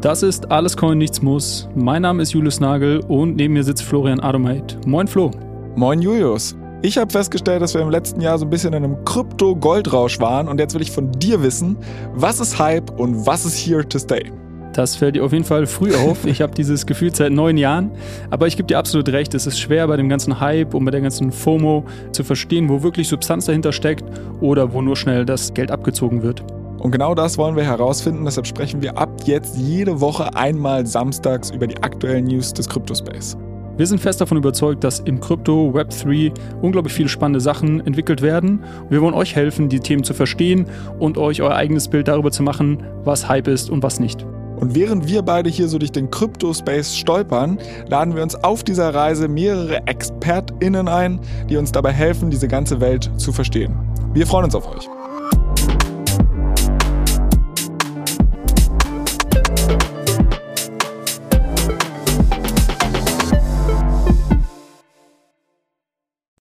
Das ist Alles Coin Nichts Muss. Mein Name ist Julius Nagel und neben mir sitzt Florian Adomait. Moin Flo. Moin Julius. Ich habe festgestellt, dass wir im letzten Jahr so ein bisschen in einem Krypto-Goldrausch waren und jetzt will ich von dir wissen, was ist Hype und was ist here to stay? Das fällt dir auf jeden Fall früh auf. Ich habe dieses Gefühl seit neun Jahren. Aber ich gebe dir absolut recht, es ist schwer bei dem ganzen Hype und bei der ganzen FOMO zu verstehen, wo wirklich Substanz dahinter steckt oder wo nur schnell das Geld abgezogen wird. Und genau das wollen wir herausfinden. Deshalb sprechen wir ab jetzt jede Woche einmal samstags über die aktuellen News des Kryptospace. Wir sind fest davon überzeugt, dass im Krypto Web 3 unglaublich viele spannende Sachen entwickelt werden. Wir wollen euch helfen, die Themen zu verstehen und euch euer eigenes Bild darüber zu machen, was Hype ist und was nicht. Und während wir beide hier so durch den Krypto-Space stolpern, laden wir uns auf dieser Reise mehrere ExpertInnen ein, die uns dabei helfen, diese ganze Welt zu verstehen. Wir freuen uns auf euch.